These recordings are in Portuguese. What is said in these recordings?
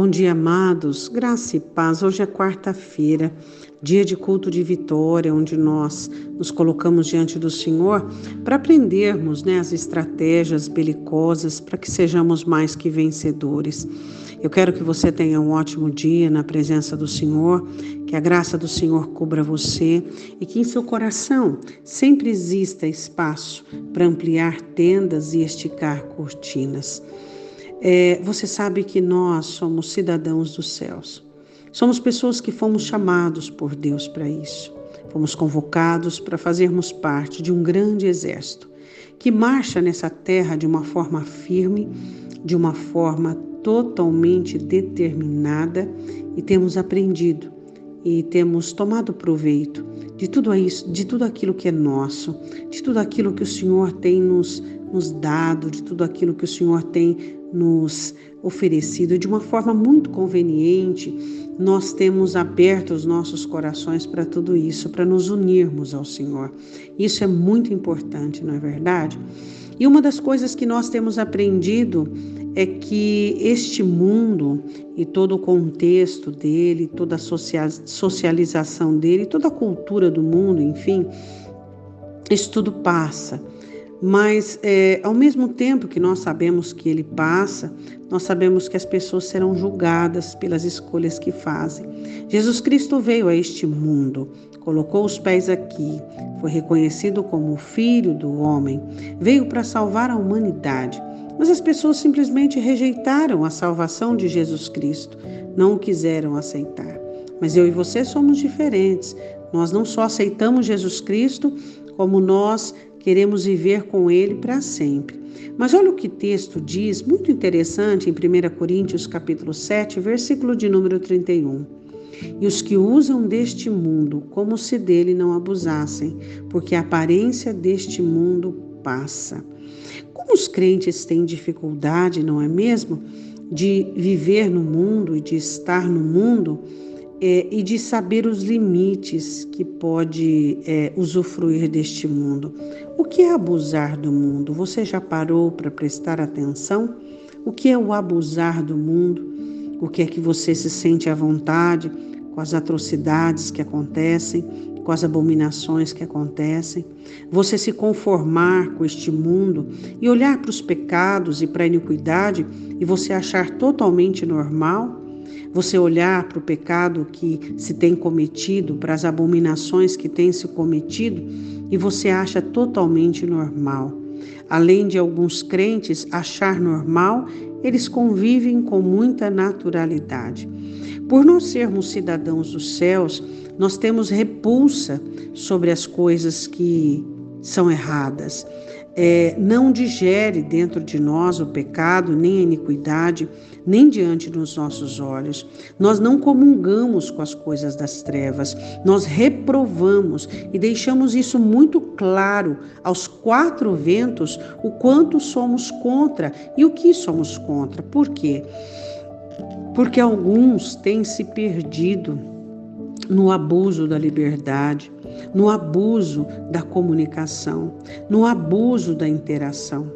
Bom dia, amados. Graça e paz. Hoje é quarta-feira, dia de culto de vitória, onde nós nos colocamos diante do Senhor para aprendermos né, as estratégias belicosas para que sejamos mais que vencedores. Eu quero que você tenha um ótimo dia na presença do Senhor, que a graça do Senhor cubra você e que em seu coração sempre exista espaço para ampliar tendas e esticar cortinas. É, você sabe que nós somos cidadãos dos céus. Somos pessoas que fomos chamados por Deus para isso. Fomos convocados para fazermos parte de um grande exército que marcha nessa terra de uma forma firme, de uma forma totalmente determinada e temos aprendido e temos tomado proveito de tudo isso, de tudo aquilo que é nosso, de tudo aquilo que o Senhor tem nos, nos dado, de tudo aquilo que o Senhor tem nos oferecido de uma forma muito conveniente, nós temos aberto os nossos corações para tudo isso, para nos unirmos ao Senhor. Isso é muito importante, não é verdade? E uma das coisas que nós temos aprendido é que este mundo e todo o contexto dele, toda a socialização dele, toda a cultura do mundo, enfim, isso tudo passa. Mas, é, ao mesmo tempo que nós sabemos que ele passa, nós sabemos que as pessoas serão julgadas pelas escolhas que fazem. Jesus Cristo veio a este mundo, colocou os pés aqui, foi reconhecido como Filho do Homem, veio para salvar a humanidade. Mas as pessoas simplesmente rejeitaram a salvação de Jesus Cristo, não o quiseram aceitar. Mas eu e você somos diferentes. Nós não só aceitamos Jesus Cristo, como nós queremos viver com Ele para sempre. Mas olha o que o texto diz, muito interessante, em 1 Coríntios capítulo 7, versículo de número 31. E os que usam deste mundo como se dele não abusassem, porque a aparência deste mundo passa. Como os crentes têm dificuldade, não é mesmo, de viver no mundo e de estar no mundo, é, e de saber os limites que pode é, usufruir deste mundo. O que é abusar do mundo? Você já parou para prestar atenção? O que é o abusar do mundo? O que é que você se sente à vontade com as atrocidades que acontecem, com as abominações que acontecem? Você se conformar com este mundo e olhar para os pecados e para a iniquidade e você achar totalmente normal? Você olhar para o pecado que se tem cometido, para as abominações que tem se cometido, e você acha totalmente normal. Além de alguns crentes achar normal, eles convivem com muita naturalidade. Por nós sermos cidadãos dos céus, nós temos repulsa sobre as coisas que são erradas é, não digere dentro de nós o pecado, nem a iniquidade, nem diante dos nossos olhos. Nós não comungamos com as coisas das trevas, nós reprovamos e deixamos isso muito claro aos quatro ventos o quanto somos contra e o que somos contra. Por quê? Porque alguns têm se perdido no abuso da liberdade, no abuso da comunicação, no abuso da interação,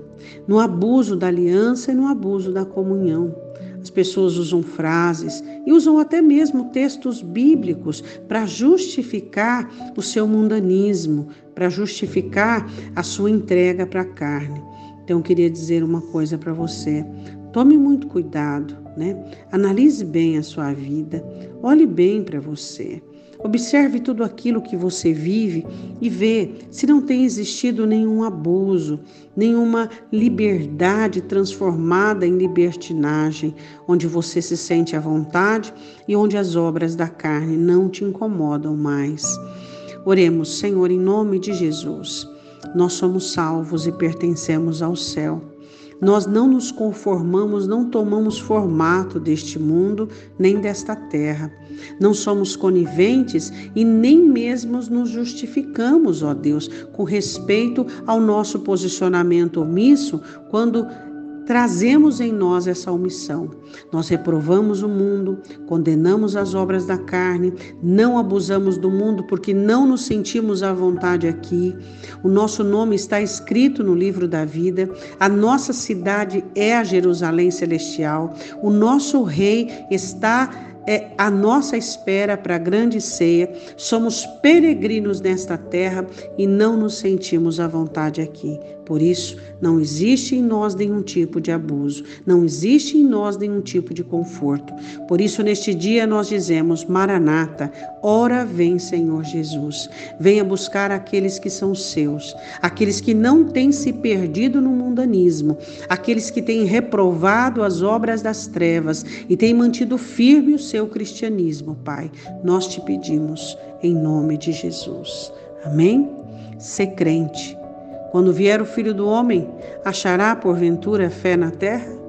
no abuso da aliança e no abuso da comunhão. As pessoas usam frases e usam até mesmo textos bíblicos para justificar o seu mundanismo, para justificar a sua entrega para a carne. Então, eu queria dizer uma coisa para você: tome muito cuidado, né? Analise bem a sua vida, olhe bem para você. Observe tudo aquilo que você vive e vê se não tem existido nenhum abuso, nenhuma liberdade transformada em libertinagem, onde você se sente à vontade e onde as obras da carne não te incomodam mais. Oremos, Senhor, em nome de Jesus. Nós somos salvos e pertencemos ao céu. Nós não nos conformamos, não tomamos formato deste mundo nem desta terra. Não somos coniventes e nem mesmo nos justificamos, ó Deus, com respeito ao nosso posicionamento omisso quando trazemos em nós essa omissão. Nós reprovamos o mundo, condenamos as obras da carne, não abusamos do mundo porque não nos sentimos à vontade aqui. O nosso nome está escrito no livro da vida, a nossa cidade é a Jerusalém celestial, o nosso rei está é a nossa espera para a grande ceia. Somos peregrinos nesta terra e não nos sentimos à vontade aqui. Por isso, não existe em nós nenhum tipo de abuso, não existe em nós nenhum tipo de conforto. Por isso, neste dia, nós dizemos: Maranata, ora vem, Senhor Jesus. Venha buscar aqueles que são seus, aqueles que não têm se perdido no mundanismo, aqueles que têm reprovado as obras das trevas e têm mantido firme o seu cristianismo, Pai. Nós te pedimos, em nome de Jesus. Amém? Ser crente quando vier o Filho do Homem, achará porventura fé na terra?